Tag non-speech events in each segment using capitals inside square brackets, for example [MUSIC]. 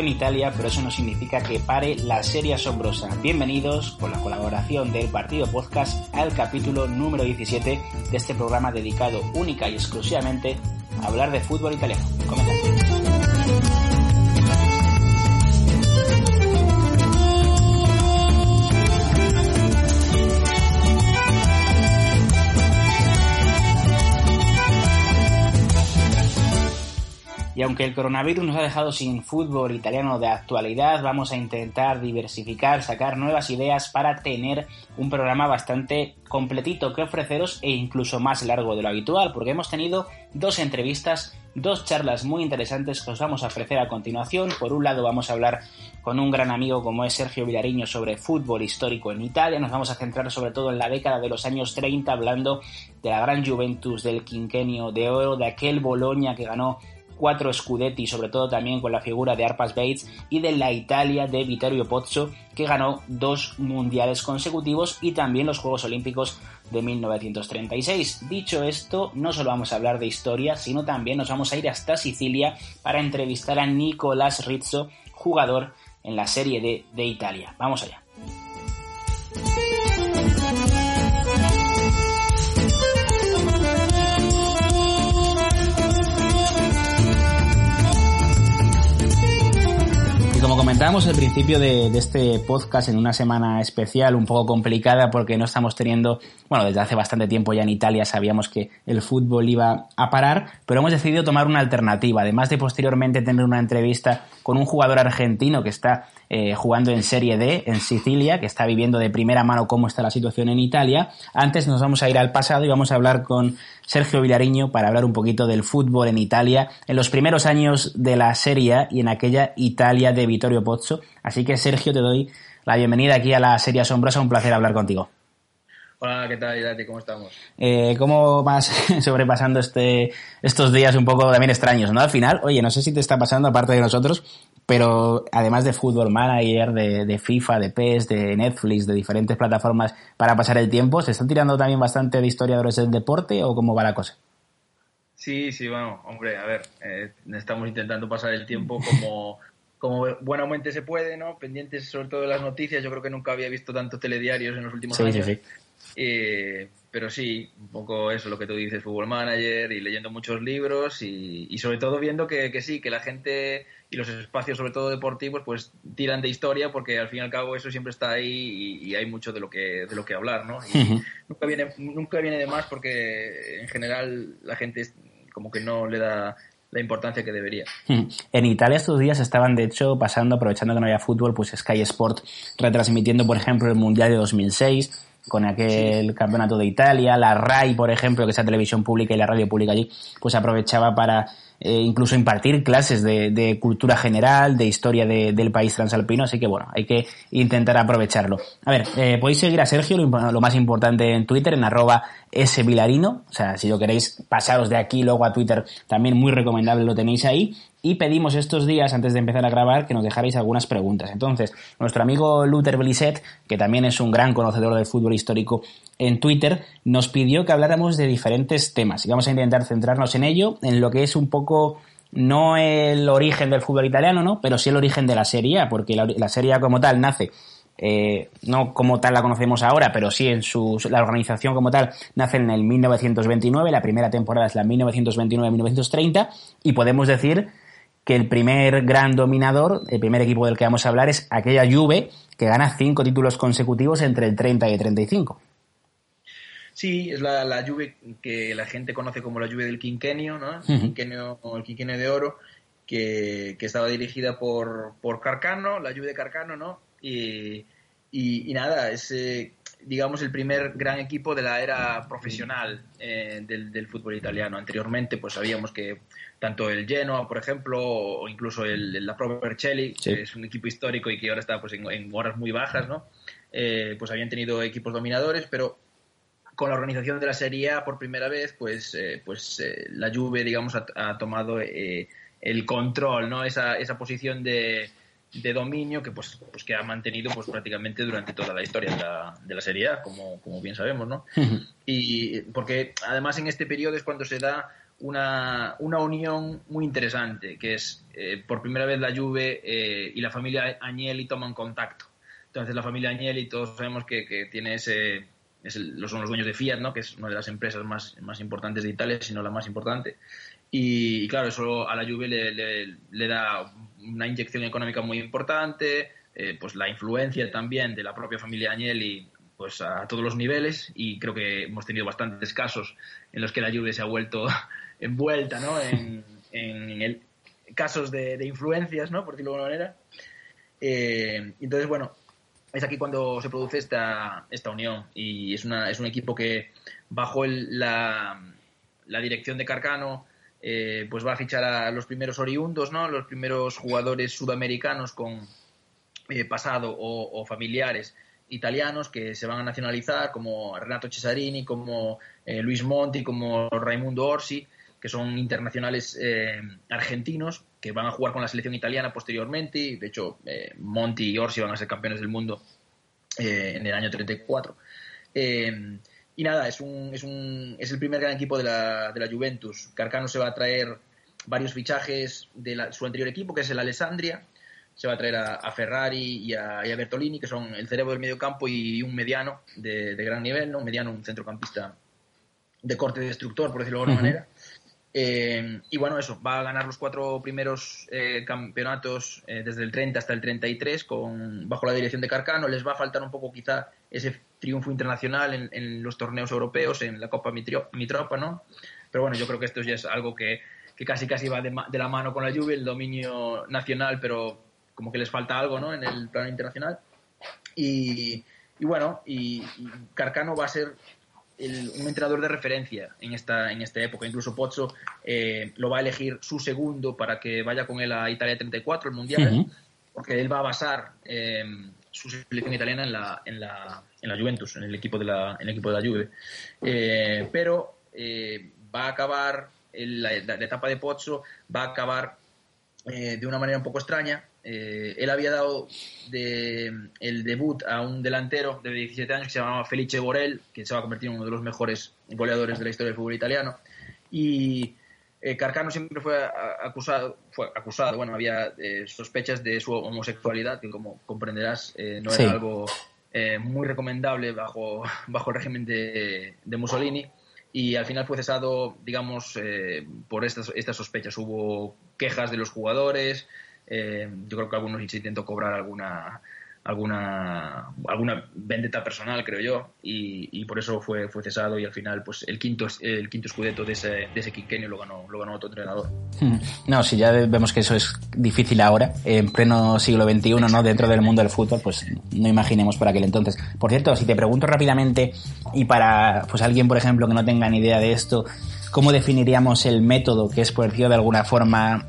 en Italia, pero eso no significa que pare la serie asombrosa. Bienvenidos, con la colaboración del Partido Podcast, al capítulo número 17 de este programa dedicado única y exclusivamente a hablar de fútbol italiano. Comenzamos. Y aunque el coronavirus nos ha dejado sin fútbol italiano de actualidad, vamos a intentar diversificar, sacar nuevas ideas para tener un programa bastante completito que ofreceros e incluso más largo de lo habitual, porque hemos tenido dos entrevistas, dos charlas muy interesantes que os vamos a ofrecer a continuación. Por un lado vamos a hablar con un gran amigo como es Sergio Vilariño sobre fútbol histórico en Italia. Nos vamos a centrar sobre todo en la década de los años 30 hablando de la gran Juventus del quinquenio de oro, de aquel Boloña que ganó cuatro Scudetti, sobre todo también con la figura de Arpas Bates, y de la Italia de Vittorio Pozzo, que ganó dos mundiales consecutivos y también los Juegos Olímpicos de 1936. Dicho esto, no solo vamos a hablar de historia, sino también nos vamos a ir hasta Sicilia para entrevistar a Nicolás Rizzo, jugador en la Serie D de Italia. Vamos allá. Comentábamos al principio de, de, este podcast, en una semana especial, un poco complicada, porque no estamos teniendo, bueno, desde hace bastante tiempo ya en Italia sabíamos que el fútbol iba a parar, pero hemos decidido tomar una alternativa, además de posteriormente tener una entrevista con un jugador argentino que está eh, jugando en Serie D en Sicilia, que está viviendo de primera mano cómo está la situación en Italia. Antes nos vamos a ir al pasado y vamos a hablar con Sergio Villariño para hablar un poquito del fútbol en Italia en los primeros años de la Serie y en aquella Italia de Vittorio Pozzo. Así que Sergio, te doy la bienvenida aquí a la Serie Asombrosa, un placer hablar contigo. Hola, ¿qué tal, Irati? ¿Cómo estamos? Eh, ¿Cómo vas [LAUGHS] sobrepasando este, estos días un poco también extraños, no? Al final, oye, no sé si te está pasando, aparte de nosotros, pero además de Fútbol Manager, de, de, FIFA, de PES, de Netflix, de diferentes plataformas para pasar el tiempo, ¿se están tirando también bastante de historiadores del deporte o cómo va la cosa? Sí, sí, bueno, hombre, a ver, eh, estamos intentando pasar el tiempo como, como buenamente se puede, ¿no? Pendientes sobre todo de las noticias, yo creo que nunca había visto tanto telediarios en los últimos sí, años. Sí, sí. Eh, pero sí, un poco eso, lo que tú dices, Fútbol Manager y leyendo muchos libros y, y sobre todo viendo que, que, sí, que la gente y los espacios, sobre todo deportivos, pues tiran de historia porque al fin y al cabo eso siempre está ahí y, y hay mucho de lo que, de lo que hablar, ¿no? Y uh -huh. nunca, viene, nunca viene de más porque en general la gente como que no le da la importancia que debería. En Italia estos días estaban, de hecho, pasando, aprovechando que no había fútbol, pues Sky Sport retransmitiendo, por ejemplo, el Mundial de 2006 con aquel sí. campeonato de Italia, la RAI, por ejemplo, que es la televisión pública y la radio pública allí, pues aprovechaba para eh, incluso impartir clases de, cultura general, de historia de, del país transalpino, así que bueno, hay que intentar aprovecharlo. A ver, eh, podéis seguir a Sergio, lo, lo, más importante en Twitter, en arroba svilarino, o sea, si lo queréis pasaros de aquí luego a Twitter, también muy recomendable lo tenéis ahí, y pedimos estos días, antes de empezar a grabar, que nos dejarais algunas preguntas. Entonces, nuestro amigo Luther Blisset, que también es un gran conocedor del fútbol histórico en Twitter, nos pidió que habláramos de diferentes temas. Y vamos a intentar centrarnos en ello, en lo que es un poco no el origen del fútbol italiano, ¿no? Pero sí el origen de la Serie A, porque la, Serie A como tal nace eh, no como tal la conocemos ahora, pero sí en su, la organización como tal nace en el 1929, la primera temporada es la 1929-1930, y podemos decir que el primer gran dominador, el primer equipo del que vamos a hablar es aquella Juve que gana cinco títulos consecutivos entre el 30 y el 35. Sí, es la, la Juve que la gente conoce como la Juve del quinquenio, ¿no? El quinquenio, el quinquenio de oro, que, que, estaba dirigida por, por Carcano, la Juve de Carcano, ¿no? Y, y, nada, es, eh, digamos, el primer gran equipo de la era profesional eh, del, del, fútbol italiano. Anteriormente, pues sabíamos que tanto el Genoa, por ejemplo, o incluso el, la propia sí. que es un equipo histórico y que ahora está pues, en, en horas muy bajas, ¿no? Eh, pues habían tenido equipos dominadores, pero con la organización de la Serie A por primera vez, pues, eh, pues eh, la Juve, digamos, ha, ha tomado eh, el control, ¿no? Esa, esa posición de, de dominio que pues, pues que ha mantenido pues prácticamente durante toda la historia de la, de la Serie A, como, como bien sabemos, ¿no? Y porque además en este periodo es cuando se da una, una unión muy interesante, que es eh, por primera vez la Juve eh, y la familia Agnelli toman contacto. Entonces la familia Agnelli, todos sabemos que, que tiene ese... Es el, son los dueños de Fiat, ¿no? que es una de las empresas más, más importantes de Italia, si no la más importante. Y, y, claro, eso a la Juve le, le, le, da una inyección económica muy importante, eh, pues la influencia también de la propia familia Agnelli pues a todos los niveles y creo que hemos tenido bastantes casos en los que la Juve se ha vuelto [LAUGHS] envuelta ¿no? en, en el, casos de, de, influencias, ¿no? por decirlo de alguna manera. Eh, entonces, bueno, es aquí cuando se produce esta, esta unión y es, una, es un equipo que bajo el, la, la dirección de Carcano eh, pues va a fichar a los primeros oriundos, ¿no? Los primeros jugadores sudamericanos con eh, pasado o, familiares italianos que se van a nacionalizar, como Renato Cesarini, como eh, Luis Monti, como Raimundo Orsi, que son internacionales eh, argentinos que van a jugar con la selección italiana posteriormente. Y de hecho, eh, Monti y Orsi van a ser campeones del mundo en el año 34. Y nada, es, un, es, un, es el primer gran equipo de la, de la Juventus. Carcano se va a traer varios fichajes de la, su anterior equipo, que es el Alessandria. Se va a traer a, a Ferrari y a, y a, Bertolini, que son el cerebro del medio campo y un mediano de, de, gran nivel, ¿no? Un mediano, un centrocampista de corte destructor, por decirlo de alguna uh -huh. manera. Eh, y bueno, eso, va a ganar los cuatro primeros eh, campeonatos eh, desde el 30 hasta el 33 con, bajo la dirección de Carcano. Les va a faltar un poco quizá ese triunfo internacional en, en los torneos europeos, en la Copa Mitropa, ¿no? Pero bueno, yo creo que esto ya es algo que, que casi casi va de, de, la mano con la Juve, el dominio nacional, pero como que les falta algo, ¿no? En el plano internacional. Y, y bueno, y, y Carcano va a ser el, un entrenador de referencia en esta, en esta época. Incluso Pozzo eh, lo va a elegir su segundo para que vaya con él a Italia 34, el Mundial, uh -huh. porque él va a basar eh, su selección italiana en la, en, la, en la Juventus, en el equipo de la, en el equipo de la Juve. Eh, pero eh, va a acabar, el, la, la, etapa de Pozzo va a acabar de una manera un poco extraña, eh, él había dado de, el debut a un delantero de 17 años que se llamaba Felice Borel, que se va a convertir en uno de los mejores goleadores de la historia del fútbol italiano. Y eh, Carcano siempre fue acusado, fue acusado, bueno, había eh, sospechas de su homosexualidad, que como comprenderás eh, no era sí. algo eh, muy recomendable bajo, [LAUGHS] bajo el régimen de, de Mussolini y al final fue cesado, digamos, eh, por estas, estas sospechas. Hubo quejas de los jugadores, eh, yo creo que algunos intentó cobrar alguna alguna alguna vendetta personal creo yo y, y, por eso fue fue cesado y al final pues el quinto el quinto escudeto de ese de ese quinquenio lo ganó lo ganó otro entrenador. Hmm. no si ya vemos que eso es difícil ahora en pleno siglo XXI no dentro del mundo del fútbol pues no imaginemos por aquel entonces. Por cierto si te pregunto rápidamente y para pues alguien por ejemplo que no tenga ni idea de esto cómo definiríamos el método que es por decirlo de alguna forma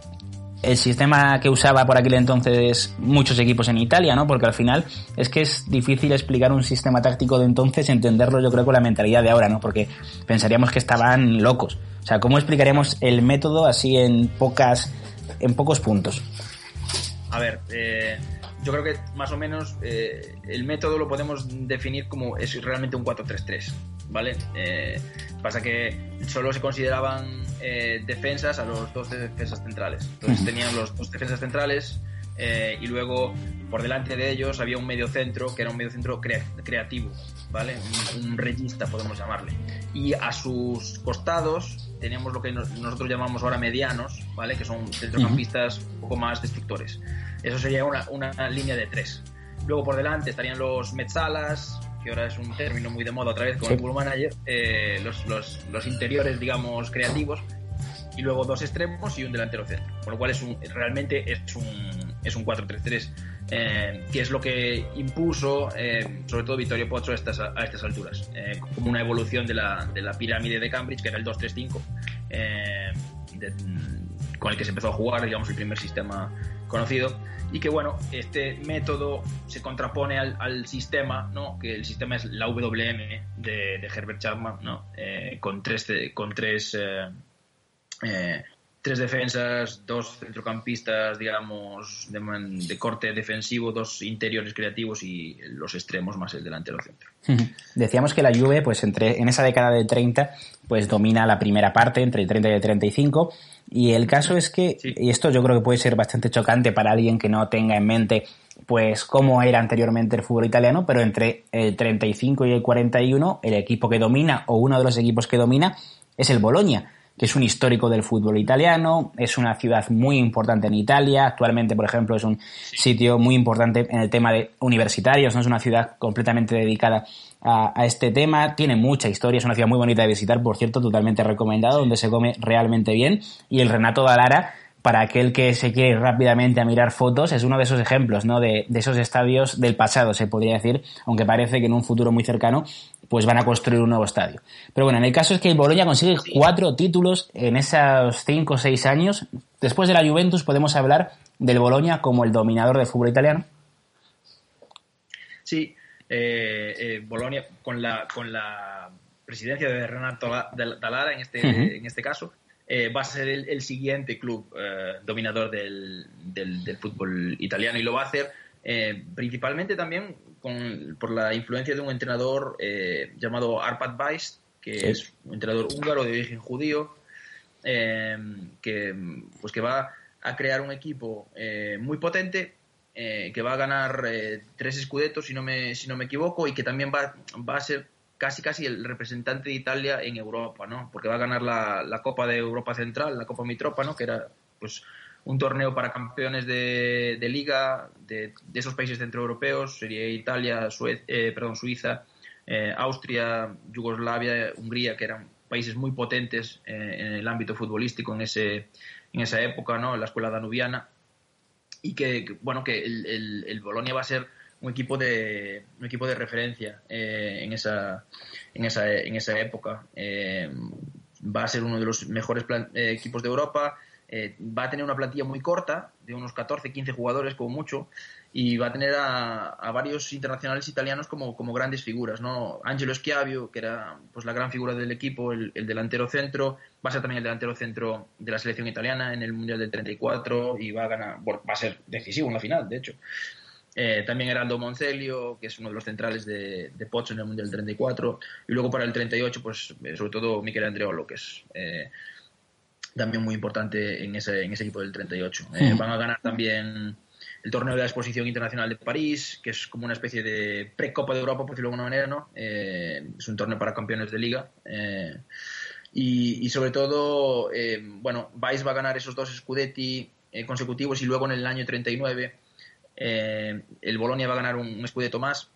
el sistema que usaba por aquel entonces muchos equipos en Italia, ¿no? Porque al final es que es difícil explicar un sistema táctico de entonces, entenderlo yo creo con la mentalidad de ahora, ¿no? Porque pensaríamos que estaban locos. O sea, ¿cómo explicaríamos el método así en pocas, en pocos puntos? A ver, eh, yo creo que más o menos eh, el método lo podemos definir como es realmente un 4-3-3, ¿vale? Eh, pasa que solo se consideraban eh, defensas a los dos defensas centrales. Entonces tenían los dos defensas centrales eh, y luego por delante de ellos había un medio centro que era un medio centro crea creativo, ¿vale? Un, un regista podemos llamarle. Y a sus costados tenemos lo que nosotros llamamos ahora medianos, ¿vale? Que son centrocampistas un poco más destructores. Eso sería una, una línea de tres. Luego por delante estarían los mezzalas, que ahora es un término muy de moda otra vez con el Bull Manager, eh, los, los, los, interiores, digamos, creativos, y luego dos extremos y un delantero centro. Por lo cual es un, realmente es un, es un 4-3-3, eh, que es lo que impuso, eh, sobre todo Vittorio Pozzo a estas, a estas alturas, eh, como una evolución de la, de la, pirámide de Cambridge, que era el 2-3-5, con el que se empezó a jugar, digamos, el primer sistema conocido y que bueno, este método se contrapone al, al, sistema, ¿no? que el sistema es la WM de, de Herbert Chapman, ¿no? Eh, con tres, con tres, eh, eh, tres defensas, dos centrocampistas, digamos, de, de, corte defensivo, dos interiores creativos y los extremos más el delantero centro. Decíamos que la Juve, pues entre, en esa década de 30, pues domina la primera parte, entre el 30 y el 35, y el caso es que, y esto yo creo que puede ser bastante chocante para alguien que no tenga en mente pues cómo era anteriormente el fútbol italiano, pero entre el 35 y el 41 el equipo que domina o uno de los equipos que domina es el Boloña, que es un histórico del fútbol italiano, es una ciudad muy importante en Italia, actualmente por ejemplo es un sitio muy importante en el tema de universitarios, no es una ciudad completamente dedicada a, este tema. Tiene mucha historia, es una ciudad muy bonita de visitar, por cierto, totalmente recomendado, donde se come realmente bien. Y el Renato Dalara, para aquel que se quiere ir rápidamente a mirar fotos, es uno de esos ejemplos, ¿no? De, de, esos estadios del pasado, se podría decir, aunque parece que en un futuro muy cercano, pues van a construir un nuevo estadio. Pero bueno, en el caso es que el Bologna consigue cuatro títulos en esos cinco o seis años. Después de la Juventus podemos hablar del Bologna como el dominador del fútbol italiano. Sí, eh, eh, Bolonia con la, con la presidencia de Renato Dalara en este, en este caso, eh, va a ser el, siguiente club eh, dominador del, del, fútbol italiano y lo va a hacer principalmente también con, por la influencia de un entrenador llamado Arpad Weiss, que es un entrenador húngaro de origen judío, que, pues que va a crear un equipo muy potente eh, que va a ganar eh, tres escudetos, si no, me, si no me equivoco, y que también va, va a ser casi casi el representante de Italia en Europa, ¿no? Porque va a ganar la, la Copa de Europa Central, la Copa Mitropa, ¿no? Que era, pues, un torneo para campeones de, de liga de, esos países centroeuropeos, sería Italia, eh, perdón, Suiza, Austria, Yugoslavia, Hungría, que eran países muy potentes en el ámbito futbolístico en, ese, en esa época, ¿no? La escuela danubiana y que, bueno, que el, el, Bolonia va a ser un equipo de, un equipo de referencia eh, en, esa, en, esa, en esa época. Eh, va a ser uno de los mejores eh, equipos de Europa. Va a tener una plantilla muy corta, de unos 14, 15 jugadores como mucho, y va a tener a, varios internacionales italianos como, como, grandes figuras, ¿no? Angelo Schiavio, que era pues la gran figura del equipo, el, delantero centro, va a ser también el delantero centro de la selección italiana en el Mundial del 34 y va a ganar, va a ser decisivo en la final, de hecho. Eh, también Heraldo Moncelio, que es uno de los centrales de, de Pozzo en el Mundial del 34. Y luego para el 38, pues eh, sobre todo Miquel Andreolo, que es eh, también muy importante en ese, en ese equipo del 38. Van a ganar también el torneo de la Exposición Internacional de París, que es como una especie de pre-Copa de Europa, por decirlo de alguna manera, ¿no? Eh, es un torneo para campeones de liga. Eh, y, sobre todo, eh, bueno, Vice va a ganar esos dos Scudetti consecutivos y luego en el año 39 el Bolonia va a ganar un, un Scudetto más,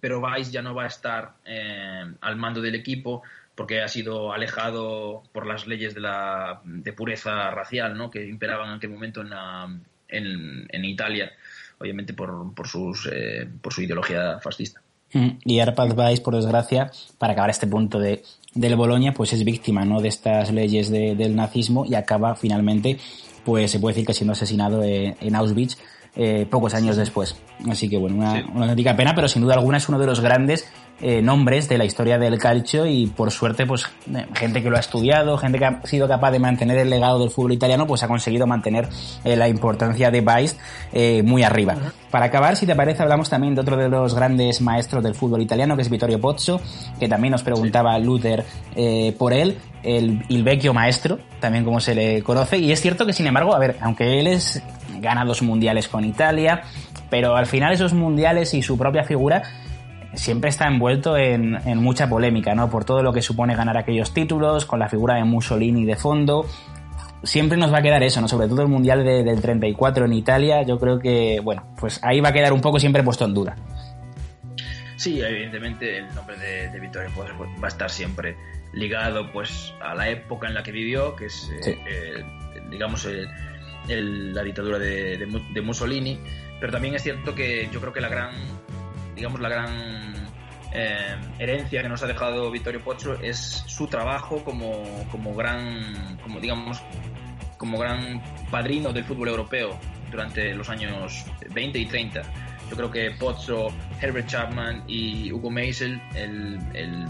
pero Vice ya no va a estar al mando del equipo porque ha sido alejado por las leyes de, la, pureza racial ¿no? que imperaban en aquel momento en la, en, Italia, obviamente eh, por su ideología fascista. Mm, y Arpad Weiss, por desgracia, para acabar este punto de, del Bolonia, pues es víctima ¿no? de estas leyes del nazismo y acaba finalmente, pues se puede decir que siendo asesinado eh, en Auschwitz eh, pocos años después. Así que bueno, una, una auténtica pena, pero sin duda alguna es uno de los grandes eh, nombres de la historia del calcio y por suerte pues eh, gente que lo ha estudiado, gente que ha sido capaz de mantener el legado del fútbol italiano pues ha conseguido mantener eh, la importancia de Weiss muy arriba. Para acabar, si te parece, hablamos también de otro de los grandes maestros del fútbol italiano que es Vittorio Pozzo, que también nos preguntaba Luther por él, el, el vecchio maestro, también como se le conoce, y es cierto que sin embargo, a ver, aunque él es gana dos mundiales con Italia, pero al final esos mundiales y su propia figura siempre está envuelto en, en, mucha polémica, ¿no? Por todo lo que supone ganar aquellos títulos, con la figura de Mussolini de fondo. Siempre nos va a quedar eso, ¿no? Sobre todo el Mundial de, del 34 en Italia, yo creo que, bueno, pues ahí va a quedar un poco siempre puesto en duda. Sí, evidentemente el nombre de, de Vittorio va a estar siempre ligado pues a la época en la que vivió, que es, eh, digamos, la dictadura de, de, Mussolini, pero también es cierto que yo creo que la gran, digamos, la gran eh, herencia que nos ha dejado Vittorio Pozzo es su trabajo como, como gran, como digamos, como gran padrino del fútbol europeo durante los años 20 y 30. Yo creo que Pozzo, Herbert Chapman y Hugo Meisel, el, el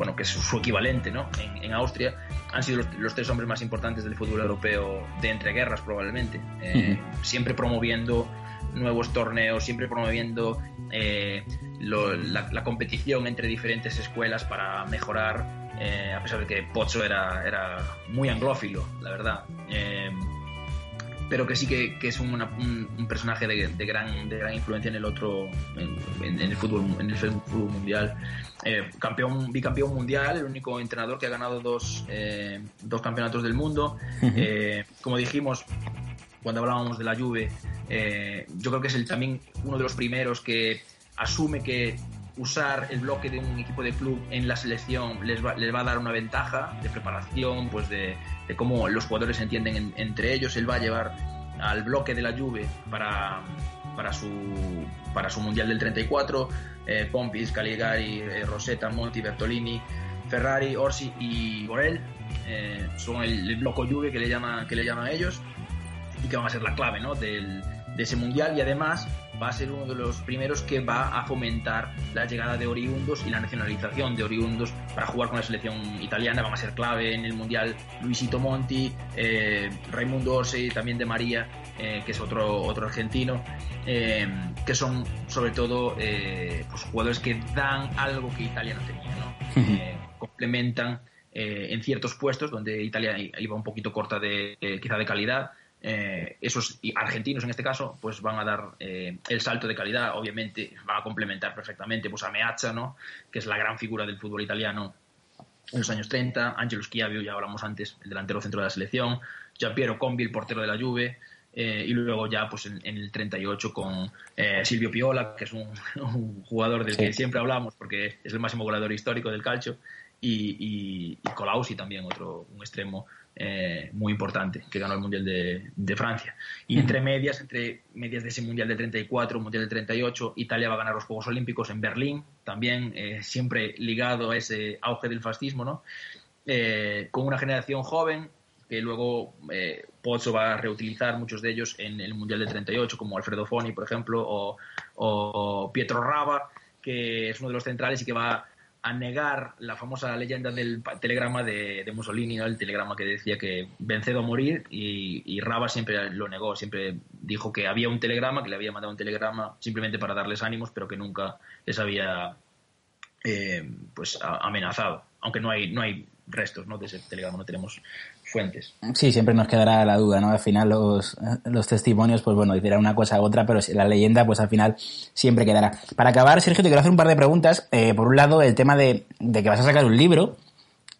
bueno, que es su equivalente ¿no? en, Austria, han sido los, tres hombres más importantes del fútbol europeo de entreguerras probablemente, eh, siempre promoviendo nuevos torneos, siempre promoviendo eh, la, competición entre diferentes escuelas para mejorar, eh, a pesar de que Pozzo era, era muy anglófilo, la verdad pero que sí que, es un, personaje de, gran, de gran influencia en el otro, en, el, fútbol, en el fútbol mundial. Eh, campeón, bicampeón mundial, el único entrenador que ha ganado dos, eh, dos campeonatos del mundo. Eh, como dijimos, cuando hablábamos de la Juve, yo creo que es el, también uno de los primeros que asume que usar el bloque de un equipo de club en la selección les va, les va a dar una ventaja de preparación, pues de, cómo los jugadores entienden entre ellos. Él va a llevar al bloque de la Juve para, para, su, para su Mundial del 34, eh, Pompis, Caligari, eh, Rosetta, Monti, Bertolini, Ferrari, Orsi y Borel. Eh, son el, bloque Juve que le, llama, que le llaman ellos y que van a ser la clave ¿no? de ese mundial y además va a ser uno de los primeros que va a fomentar la llegada de oriundos y la nacionalización de oriundos para jugar con la selección italiana. Van a ser clave en el Mundial Luisito Monti, eh, Raimundo Orsi, también de María, eh, que es otro, otro argentino, eh, que son sobre todo pues, jugadores que dan algo que Italia no tenía, ¿no? complementan en ciertos puestos donde Italia iba un poquito corta de quizá de calidad eh, esos argentinos en este caso pues van a dar eh, el salto de calidad obviamente van a complementar perfectamente pues a Meazza ¿no? que es la gran figura del fútbol italiano en los años 30 Angelo Schiavio ya hablamos antes el delantero centro de la selección. Giampiero Combi el portero de la Juve. Eh, y luego ya pues en, el 38 con Silvio Piola que es un, [LAUGHS] jugador del que siempre hablamos porque es el máximo goleador histórico del calcio. Y, y, y Colausi también otro un extremo eh, muy importante, que ganó el Mundial de, Francia. Y entre medias, entre medias de ese Mundial del 34, Mundial del 38, Italia va a ganar los Juegos Olímpicos en Berlín, también eh, siempre ligado a ese auge del fascismo, ¿no? Eh, con una generación joven que luego Pozzo va a reutilizar muchos de ellos en el Mundial del 38, como Alfredo Foni, por ejemplo, o, o Pietro Rava, que es uno de los centrales y que va a negar la famosa leyenda del telegrama de, Mussolini, el telegrama que decía que vencedo a morir y, y, Raba siempre lo negó, siempre dijo que había un telegrama, que le había mandado un telegrama simplemente para darles ánimos, pero que nunca les había eh, pues amenazado, aunque no hay, no hay restos ¿no? de ese telegrama, no tenemos fuentes. Sí, siempre nos quedará la duda, ¿no? Al final los, los testimonios, pues bueno, dirán una cosa u otra, pero la leyenda, pues al final siempre quedará. Para acabar, Sergio, te quiero hacer un par de preguntas. Eh, por un lado, el tema de, de, que vas a sacar un libro.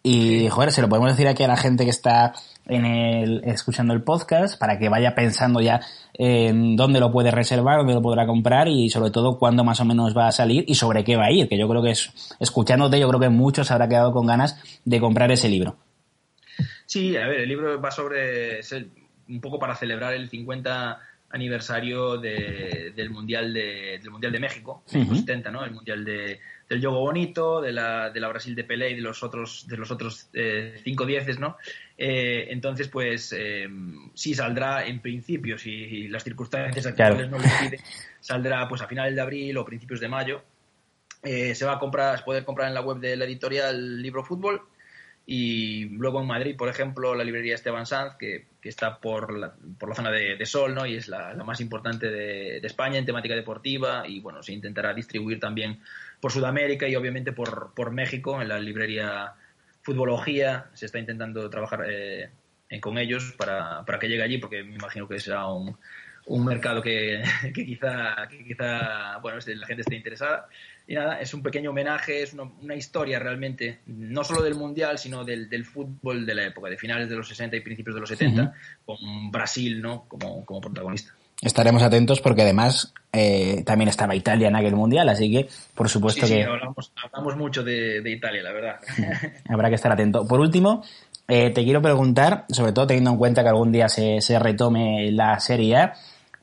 Y, joder, se lo podemos decir aquí a la gente que está en el, escuchando el podcast para que vaya pensando ya en dónde lo puede reservar, dónde lo podrá comprar y sobre todo cuándo más o menos va a salir y sobre qué va a ir, que yo creo que es, escuchándote, yo creo que muchos habrá quedado con ganas de comprar ese libro. Sí, a ver, el libro va sobre, un poco para celebrar el 50 aniversario del mundial de del mundial de México, uh 70, ¿no? El mundial de, del juego bonito, de la, de la Brasil de Pelé y de los otros de los otros eh, cinco dieces, ¿no? Eh, entonces, pues eh, sí saldrá en principio, si las circunstancias actuales no lo impiden, saldrá pues a finales de abril o principios de mayo. se va a comprar, se puede comprar en la web de la editorial Libro Fútbol y luego en Madrid, por ejemplo, la librería Esteban Sanz, que, que está por la, por la zona de, Sol, ¿no? Y es la, más importante de, España en temática deportiva. Y bueno, se intentará distribuir también por Sudamérica y obviamente por, por México, en la librería Futbología. Se está intentando trabajar eh, con ellos para, para, que llegue allí, porque me imagino que será un, un mercado que, [LAUGHS] que quizá, que quizá bueno, la gente esté interesada. Y nada, es un pequeño homenaje, es una, historia realmente, no solo del Mundial, sino del, del, fútbol de la época, de finales de los 60 y principios de los 70, con Brasil ¿no? como, como protagonista. Estaremos atentos porque además eh, también estaba Italia en aquel mundial, así que por supuesto sí, que. hablamos, hablamos, mucho de, de, Italia, la verdad. [LAUGHS] Habrá que estar atento. Por último, eh, te quiero preguntar, sobre todo teniendo en cuenta que algún día se, se retome la Serie A,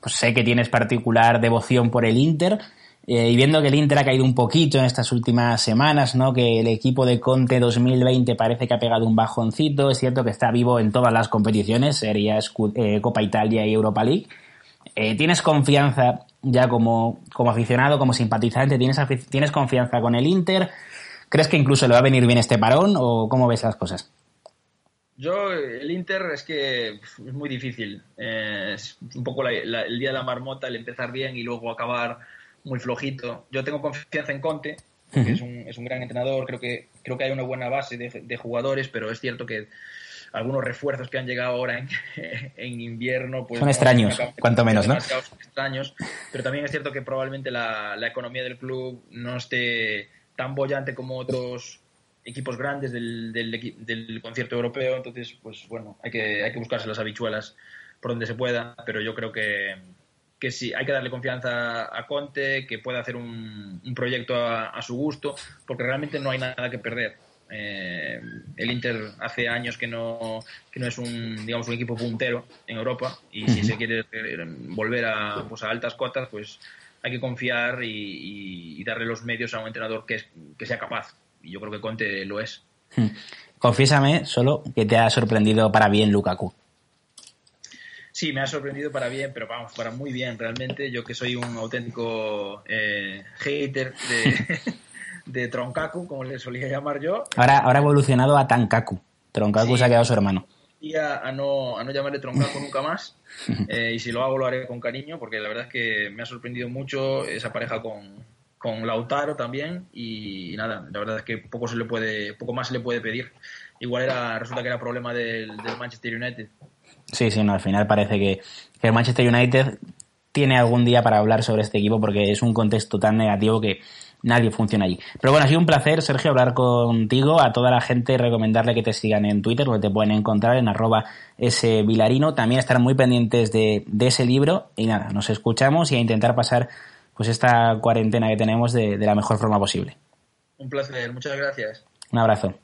pues sé que tienes particular devoción por el Inter. Eh, y viendo que el Inter ha caído un poquito en estas últimas semanas, ¿no? Que el equipo de Conte 2020 parece que ha pegado un bajoncito. Es cierto que está vivo en todas las competiciones, sería eh, Copa Italia y Europa League. Eh, ¿Tienes confianza ya como, como aficionado, como simpatizante? ¿tienes, ¿Tienes confianza con el Inter? ¿Crees que incluso le va a venir bien este parón o cómo ves las cosas? Yo, el Inter es que es muy difícil. Eh, es un poco la, la, el día de la marmota, el empezar bien y luego acabar muy flojito. Yo tengo confianza en Conte, que uh -huh. es, un, es, un, gran entrenador, creo que, creo que hay una buena base de, de, jugadores, pero es cierto que algunos refuerzos que han llegado ahora en, [LAUGHS] en invierno pues, son extraños, no, cuanto menos, ¿no? extraños, pero también es cierto que probablemente la, la economía del club no esté tan bollante como otros equipos grandes del, del, del, concierto europeo, entonces, pues bueno, hay que, hay que buscarse las habichuelas por donde se pueda, pero yo creo que, que sí, hay que darle confianza a Conte, que pueda hacer un, un proyecto a, a, su gusto, porque realmente no hay nada que perder. Eh, el Inter hace años que no, que no es un, digamos, un equipo puntero en Europa y uh -huh. si se quiere volver a, pues, a altas cotas, pues hay que confiar y, y, y darle los medios a un entrenador que, es, que sea capaz. Y yo creo que Conte lo es. Confiésame solo que te ha sorprendido para bien Lukaku. Sí, me ha sorprendido para bien, pero vamos, para muy bien realmente. Yo que soy un auténtico eh, hater de, [LAUGHS] de Tronkaku, como le solía llamar yo. Ahora, ahora ha evolucionado a Tankaku. Tronkaku sí. se ha quedado su hermano. Y a, a, no, a no llamarle Tronkaku nunca más. [LAUGHS] Eh, y si lo hago, lo haré con cariño, porque la verdad es que me ha sorprendido mucho esa pareja con, con Lautaro también. Y, nada, la verdad es que poco, se le puede, poco más se le puede pedir. Igual era, resulta que era problema del, del Manchester United. Sí, sí, no, al final parece que, el Manchester United tiene algún día para hablar sobre este equipo porque es un contexto tan negativo que nadie funciona allí. Pero bueno, ha sido un placer, Sergio, hablar contigo, a toda la gente recomendarle que te sigan en Twitter, donde te pueden encontrar en arroba ese también estar muy pendientes de, ese libro y nada, nos escuchamos y a intentar pasar pues esta cuarentena que tenemos de, de la mejor forma posible. Un placer, muchas gracias. Un abrazo.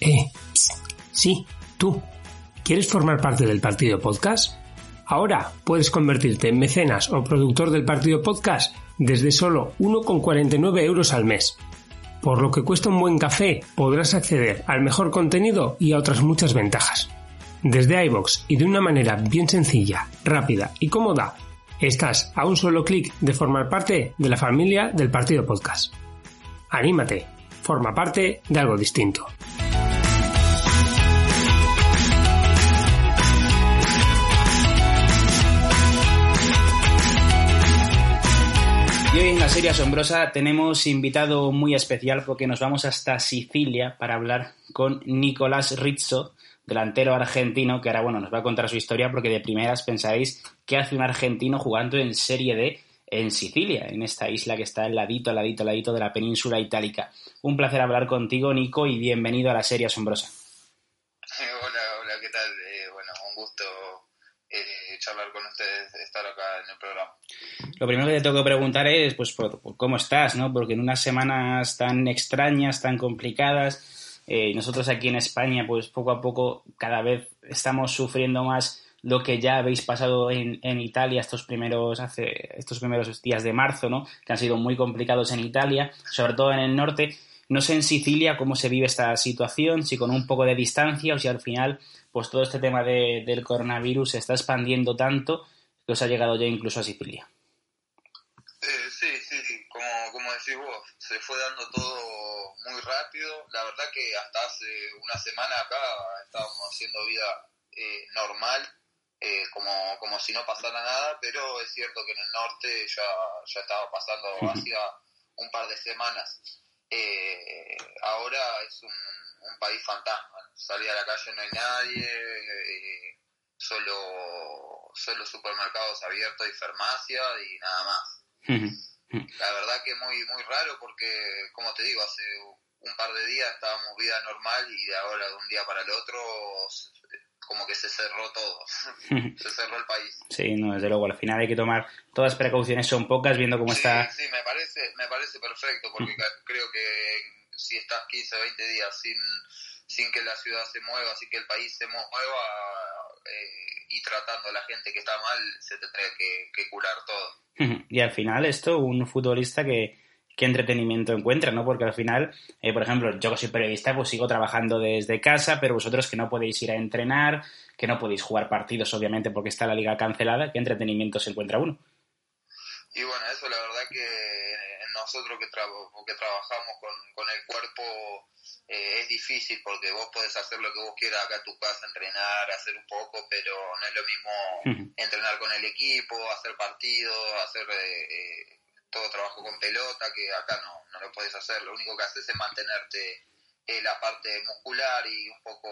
Eh, sí, tú. ¿Quieres formar parte del Partido Podcast? Ahora puedes convertirte en mecenas o productor del Partido Podcast desde solo 1,49 euros al mes. Por lo que cuesta un buen café, podrás acceder al mejor contenido y a otras muchas ventajas. Desde iBox y de una manera bien sencilla, rápida y cómoda, estás a un solo clic de formar parte de la familia del Partido Podcast. Anímate, forma parte de algo distinto. Y hoy en la serie asombrosa tenemos invitado muy especial porque nos vamos hasta Sicilia para hablar con Nicolás Rizzo, delantero argentino, que ahora bueno nos va a contar su historia porque de primeras pensaréis qué hace un argentino jugando en Serie D en Sicilia, en esta isla que está al ladito, al ladito, al ladito de la península itálica. Un placer hablar contigo, Nico, y bienvenido a la serie asombrosa. Hola, hola, ¿qué tal? Eh, bueno, un gusto eh, charlar con ustedes, estar acá en el programa. Lo primero que te tengo que preguntar es, pues, por, por cómo estás, ¿no? Porque en unas semanas tan extrañas, tan complicadas, eh, nosotros aquí en España, pues poco a poco, cada vez estamos sufriendo más lo que ya habéis pasado en, en Italia estos primeros, hace, estos primeros días de marzo, ¿no? Que han sido muy complicados en Italia, sobre todo en el norte. No sé en Sicilia cómo se vive esta situación, si con un poco de distancia o si al final, pues todo este tema de, del coronavirus se está expandiendo tanto que os ha llegado ya incluso a Sicilia. Eh, sí, sí, como, como decís vos, se fue dando todo muy rápido. La verdad que hasta hace una semana acá estábamos haciendo vida eh, normal, eh, como, como si no pasara nada, pero es cierto que en el norte ya, ya estaba pasando hacía un par de semanas. Eh, ahora es un, un país fantasma. Salir a la calle no hay nadie, eh, solo, solo supermercados abiertos y farmacia y nada más. La verdad que muy, muy raro porque, como te digo, hace un par de días estábamos vida normal y de ahora de un día para el otro como que se cerró todo, se cerró el país. Sí, no, desde luego, al final hay que tomar todas las precauciones, son pocas, viendo cómo está... Sí, me parece, me parece perfecto, porque creo que si estás 15 o 20 días sin, sin que la ciudad se mueva, sin que el país se mueva eh, y tratando a la gente que está mal, se te tiene que, que curar todo. Y al final esto, un futbolista que qué entretenimiento encuentra, ¿no? Porque al final, eh, por ejemplo, yo que soy periodista, pues sigo trabajando desde casa, pero vosotros que no podéis ir a entrenar, que no podéis jugar partidos, obviamente, porque está la liga cancelada, ¿qué entretenimiento se encuentra uno? Y bueno, eso la verdad que nosotros que, que trabajamos con, el cuerpo eh, es difícil porque vos podés hacer lo que vos quieras acá en tu casa, entrenar, hacer un poco, pero no es lo mismo entrenar con el equipo, hacer partidos, hacer... Eh, todo trabajo con pelota, que acá no, no lo puedes hacer. Lo único que haces es mantenerte eh, la parte muscular y un poco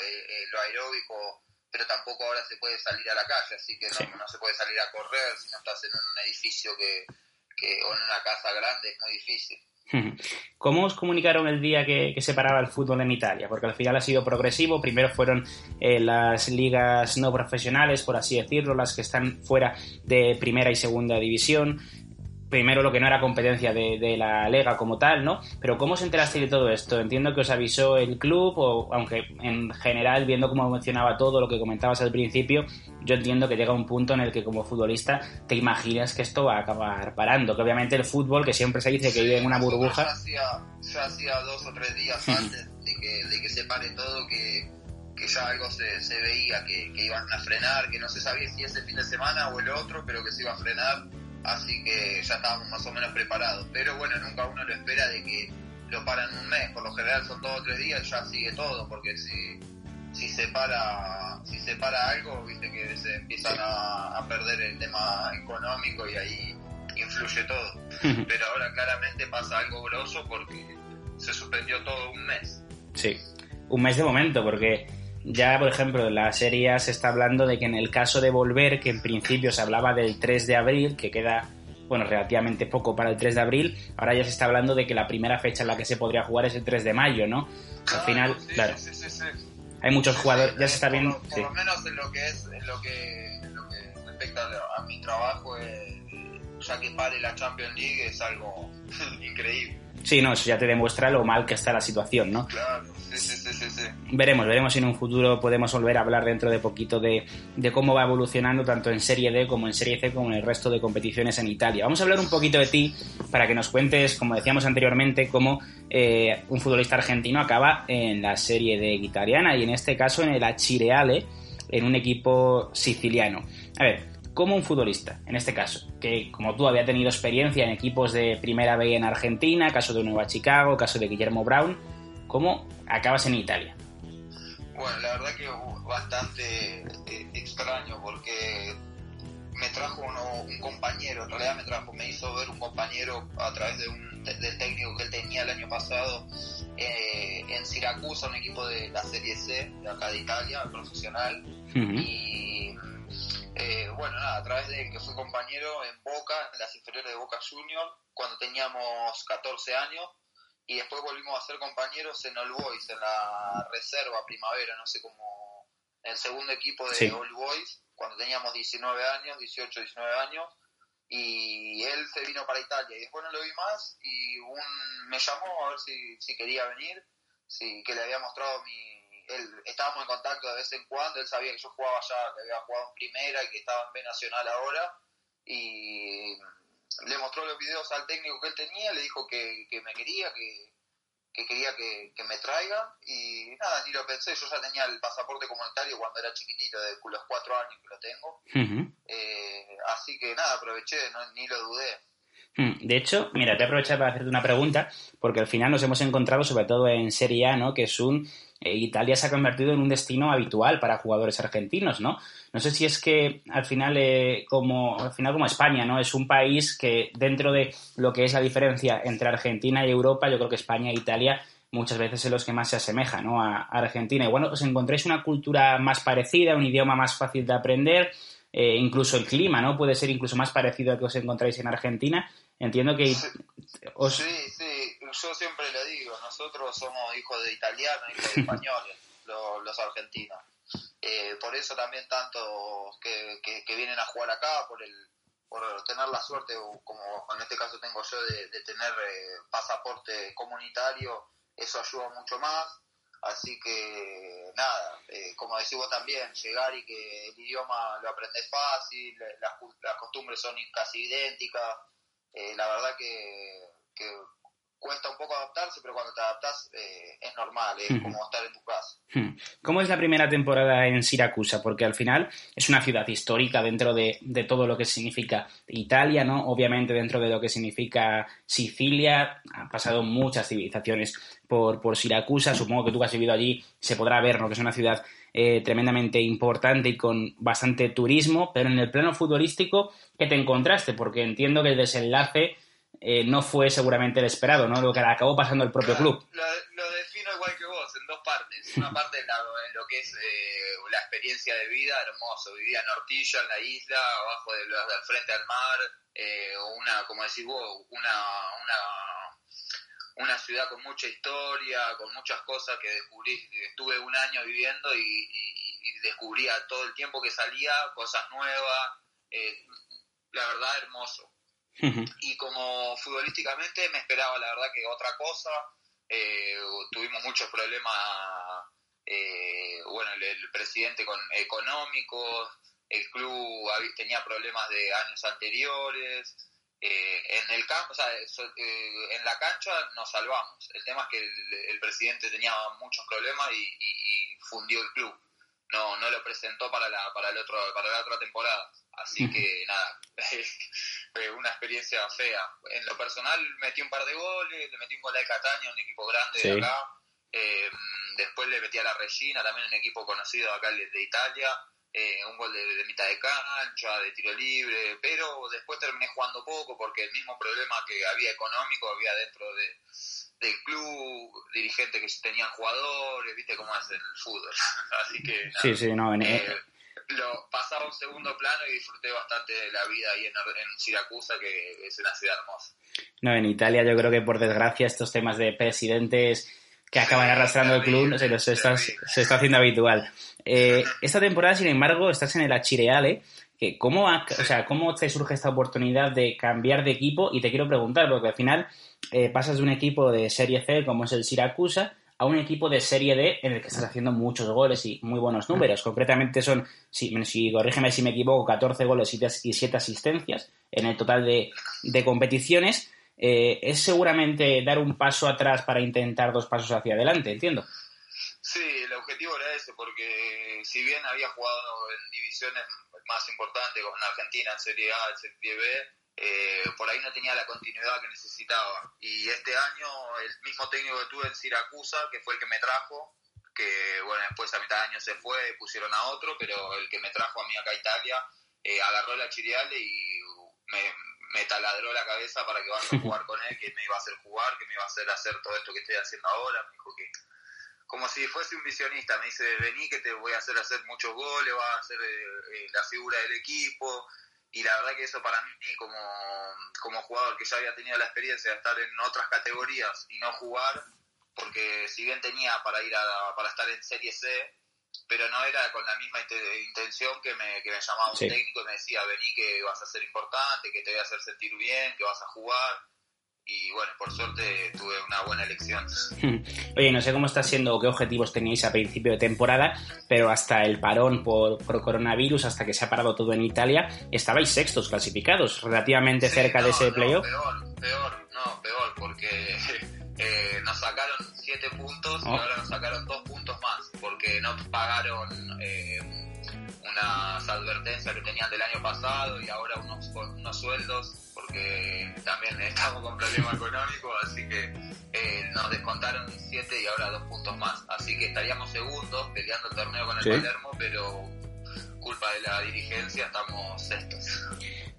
eh, eh, lo aeróbico, pero tampoco ahora se puede salir a la calle, así que no, no se puede salir a correr si no estás en un edificio que, que, o en una casa grande, es muy difícil. [LAUGHS] ¿Cómo os comunicaron el día que, que, se paraba el fútbol en Italia? Porque al final ha sido progresivo. Primero fueron las ligas no profesionales, por así decirlo, las que están fuera de primera y segunda división primero lo que no era competencia de, la Lega como tal, ¿no? Pero ¿cómo se enteraste de todo esto? Entiendo que os avisó el club, o aunque en general, viendo cómo mencionaba todo lo que comentabas al principio, yo entiendo que llega un punto en el que como futbolista te imaginas que esto va a acabar parando, que obviamente el fútbol, que siempre se dice que vive en una burbuja... Ya hacía, dos o tres días antes de que, se pare todo, que, ya algo se, se veía, que, que iban a frenar, que no se sabía si ese fin de semana o el otro, pero que se iba a frenar así que ya estábamos más o menos preparados. Pero bueno, nunca uno lo espera de que lo paran un mes, por lo general son todos tres días, ya sigue todo, porque si, si se para si se para algo, viste que se empiezan a, perder el tema económico y ahí influye todo. Pero ahora claramente pasa algo grosso porque se suspendió todo un mes. Sí, un mes de momento, porque ya, por ejemplo, en la serie se está hablando de que en el caso de volver, que en principio se hablaba del 3 de abril, que queda, bueno, relativamente poco para el 3 de abril, ahora ya se está hablando de que la primera fecha en la que se podría jugar es el 3 de mayo, ¿no? Al final, claro. hay muchos jugadores, ya se está viendo. Por, lo menos en lo que es, en lo que, lo que respecta a mi trabajo, eh, ya que pare la Champions League es algo [LAUGHS] increíble. Sí, no, eso ya te demuestra lo mal que está la situación, ¿no? Claro, sí, sí, sí, sí. Veremos, veremos si en un futuro podemos volver a hablar dentro de poquito de, cómo va evolucionando tanto en Serie D como en Serie C como en el resto de competiciones en Italia. Vamos a hablar un poquito de ti para que nos cuentes, como decíamos anteriormente, cómo eh, un futbolista argentino acaba en la Serie D italiana y en este caso en el Acireale, en un equipo siciliano. A ver, como un futbolista, en este caso, que como tú había tenido experiencia en equipos de primera B en Argentina, caso de Nueva Chicago, caso de Guillermo Brown, ¿cómo acabas en Italia? Bueno, la verdad que bastante eh, extraño porque me trajo un compañero, en realidad me trajo, me hizo ver un compañero a través de un, del técnico que él tenía el año pasado eh, en Siracusa, un equipo de la Serie C de acá de Italia, profesional, y eh, bueno, nada, a través de que fui compañero en Boca, en las inferiores de Boca Junior, cuando teníamos 14 años, y después volvimos a ser compañeros en All Boys, en la reserva primavera, no sé cómo, en el segundo equipo de All Boys, cuando teníamos 19 años, 18, 19 años, y él se vino para Italia, y después no lo vi más, y un, me llamó a ver si, si quería venir, si, que le había mostrado mi él, estábamos en contacto de vez en cuando, él sabía que yo jugaba ya, que había jugado en primera y que estaba en B Nacional ahora, y le mostró los videos al técnico que él tenía, le dijo que, que me quería, que, que quería que, que, me traiga, y nada, ni lo pensé, yo ya tenía el pasaporte comunitario cuando era chiquitito, de los cuatro años que lo tengo, eh, así que nada, aproveché, ni lo dudé. Hmm, de hecho, mira, te aprovechar para hacerte una pregunta, porque al final nos hemos encontrado, sobre todo en Serie A, ¿no? que es un Italia se ha convertido en un destino habitual para jugadores argentinos, ¿no? No sé si es que al final, eh, como, al final como España, ¿no? Es un país que dentro de lo que es la diferencia entre Argentina y Europa, yo creo que España e Italia muchas veces en los que más se asemeja ¿no? a, Argentina. Y bueno, os encontráis una cultura más parecida, un idioma más fácil de aprender, eh, incluso el clima, ¿no? Puede ser incluso más parecido al que os encontráis en Argentina. Entiendo que... Sí, sí, sí, yo siempre le digo, nosotros somos hijos de italianos, hijos de españoles, [LAUGHS] los, argentinos. Eh, por eso también tantos que, que, vienen a jugar acá, por el por tener la suerte, como en este caso tengo yo, de, tener eh, pasaporte comunitario, eso ayuda mucho más. Así que nada, eh, como decís vos también, llegar y que el idioma lo aprendes fácil, las, las costumbres son casi idénticas, eh, la verdad que, que cuesta un poco adaptarse, pero cuando te adaptas eh, es normal, es como estar en tu casa. ¿Cómo es la primera temporada en Siracusa? Porque al final es una ciudad histórica dentro de, todo lo que significa Italia, ¿no? Obviamente dentro de lo que significa Sicilia, han pasado muchas civilizaciones por, por Siracusa, supongo que tú has vivido allí, se podrá ver, ¿no? Que es una ciudad eh, tremendamente importante y con bastante turismo, pero en el plano futbolístico, ¿qué te encontraste? Porque entiendo que el desenlace eh, no fue seguramente el esperado, ¿no? Lo que acabó pasando el propio club. Lo, defino igual que vos, en dos partes. Una parte en, lo que es eh, la experiencia de vida, hermoso. Vivía en Ortillo, en la isla, abajo del, frente al mar. Eh, una, como decís vos, una, una, una ciudad con mucha historia, con muchas cosas que descubrí. Estuve un año viviendo y, descubría todo el tiempo que salía cosas nuevas. la verdad, hermoso y como futbolísticamente me esperaba la verdad que otra cosa. Eh, tuvimos muchos problemas, eh, bueno, el, presidente con económicos, el club tenía problemas de años anteriores. Eh, en el campo, o sea, en la cancha nos salvamos. El tema es que el, presidente tenía muchos problemas y, fundió el club. No, no lo presentó para la, para el otro, para la otra temporada. Así que nada, [LAUGHS] una experiencia fea. En lo personal metí un par de goles, le metí un gol a Cataño, un equipo grande de acá. Eh, después le metí a la Regina, también un equipo conocido acá de Italia. Eh, un gol de, mitad de cancha, de tiro libre, pero después terminé jugando poco porque el mismo problema que había económico había dentro de, del club, dirigentes que tenían jugadores, viste cómo es el fútbol. [LAUGHS] Así que... sí, sí, no, eh, lo pasaba a un segundo plano y disfruté bastante de la vida ahí en, en Siracusa, que es una ciudad hermosa. No, en Italia yo creo que por desgracia estos temas de presidentes que acaban arrastrando el club se, se, está, se está haciendo habitual. Eh, esta temporada, sin embargo, estás en el Achireale. Que ¿cómo, o sea, ¿Cómo te surge esta oportunidad de cambiar de equipo? Y te quiero preguntar, porque al final eh, pasas de un equipo de Serie C como es el Siracusa a un equipo de Serie D en el que estás haciendo muchos goles y muy buenos números. Concretamente son, si, si corrígeme si me equivoco, 14 goles y 7 asistencias en el total de, de competiciones. Eh, es seguramente dar un paso atrás para intentar dos pasos hacia adelante, entiendo. Sí, el objetivo era ese, porque si bien había jugado en divisiones más importantes como en Argentina, en Serie A, en Serie B, eh, por ahí no tenía la continuidad que necesitaba. Y este año el mismo técnico que tuve en Siracusa, que fue el que me trajo, que bueno, después a mitad de año se fue, pusieron a otro, pero el que me trajo a mí acá a Italia, eh, agarró la Chiriale y me, me, taladró la cabeza para que vaya a jugar con él, que me iba a hacer jugar, que me iba a hacer hacer todo esto que estoy haciendo ahora. Me dijo que, como si fuese un visionista, me dice, vení que te voy a hacer hacer muchos goles, vas a ser eh, la figura del equipo y la verdad que eso para mí como, como jugador que ya había tenido la experiencia de estar en otras categorías y no jugar, porque si bien tenía para ir a, para estar en Serie C, pero no era con la misma intención que me, que me llamaba un técnico y me decía, vení que vas a ser importante, que te voy a hacer sentir bien, que vas a jugar y bueno, por suerte tuve una buena elección. [LAUGHS] Oye, no sé cómo está siendo o qué objetivos teníais a principio de temporada, pero hasta el parón por, coronavirus, hasta que se ha parado todo en Italia, estabais sextos clasificados, relativamente cerca de ese playoff. Peor, peor, no, peor, porque [LAUGHS] eh, nos sacaron siete puntos y oh. ahora nos sacaron dos puntos más, porque no pagaron eh, unas advertencias que tenían del año pasado y ahora unos, unos sueldos porque también estamos con problemas [LAUGHS] económicos, así que eh, nos descontaron 7 y ahora dos puntos más. Así que estaríamos segundos peleando el torneo con el Palermo, pero culpa de la dirigencia estamos sextos.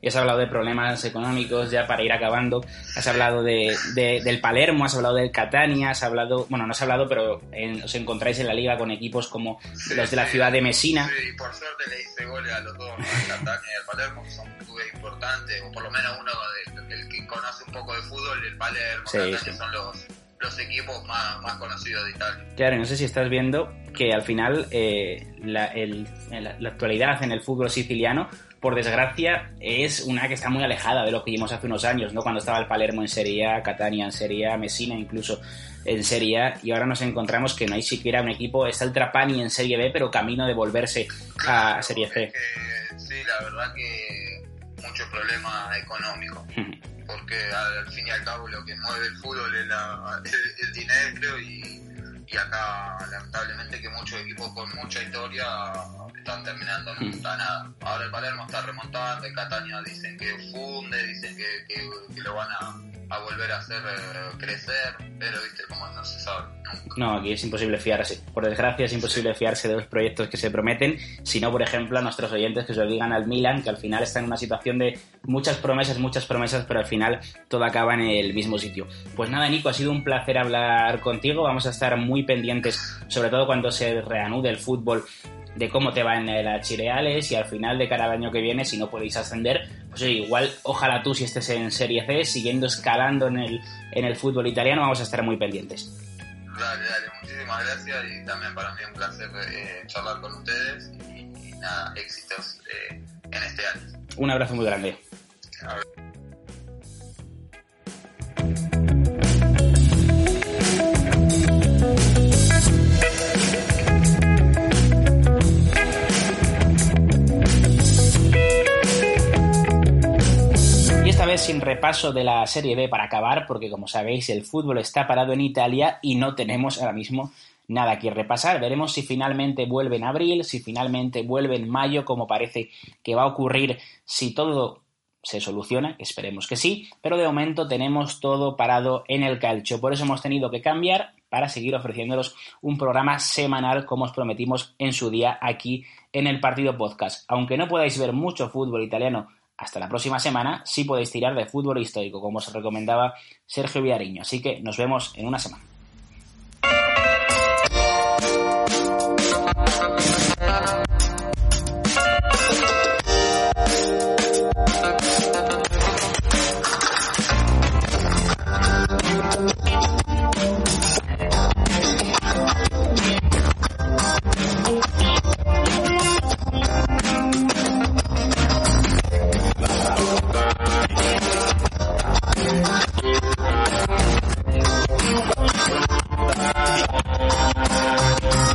Y has hablado de problemas económicos, ya para ir acabando. Has hablado de, del Palermo, has hablado del Catania, has hablado, bueno, no has hablado, pero os encontráis en la liga con equipos como los de la ciudad de Messina. Sí, por suerte le hice goles a los dos, al Catania y al Palermo, que son clubes importantes, o por lo menos uno del que conoce un poco de fútbol, el Palermo, sí, Catania son los los equipos más, más, conocidos de Italia. Claro, no sé si estás viendo que al final eh, la, el, la, actualidad en el fútbol siciliano, por desgracia, es una que está muy alejada de lo que vimos hace unos años, ¿no? Cuando estaba el Palermo en Serie A, Catania en Serie A, Messina incluso en Serie A, y ahora nos encontramos que no hay siquiera un equipo, está el Trapani en Serie B, pero camino de volverse a Serie C. sí, la verdad que mucho problema económico. porque al fin y al cabo lo que mueve el fútbol es la, [LAUGHS] el, dinero y, y, acá lamentablemente que muchos equipos con mucha historia están terminando no está nada. Ahora el Palermo está remontando, el Catania dicen que funde, dicen que, que lo van a a volver a hacer eh, crecer, pero viste como no se sabe nunca. No, aquí es imposible fiarse. Por desgracia es imposible fiarse de los proyectos que se prometen, sino por ejemplo a nuestros oyentes que se lo digan al Milan, que al final está en una situación de muchas promesas, muchas promesas, pero al final todo acaba en el mismo sitio. Pues nada, Nico, ha sido un placer hablar contigo. Vamos a estar muy pendientes, sobre todo cuando se reanude el fútbol de cómo te va en las Chireales y al final de cada año que viene, si no podéis ascender, pues igual ojalá tú si estés en Serie C, siguiendo escalando en el, en el fútbol italiano, vamos a estar muy pendientes. Dale, dale, muchísimas gracias y también para mí un placer eh, charlar con ustedes y, nada, éxitos eh, en este año. Un abrazo muy grande. Sin repaso de la Serie B para acabar, porque como sabéis el fútbol está parado en Italia y no tenemos ahora mismo nada que repasar. Veremos si finalmente vuelve en abril, si finalmente vuelve en mayo, como parece que va a ocurrir si todo se soluciona, esperemos que sí, pero de momento tenemos todo parado en el calcio. Por eso hemos tenido que cambiar para seguir ofreciéndolos un programa semanal como os prometimos en su día aquí en el Partido Podcast. Aunque no podáis ver mucho fútbol italiano hasta la próxima semana sí podéis tirar de fútbol histórico, como os recomendaba Sergio Villariño. Así que nos vemos en una semana. Thank you.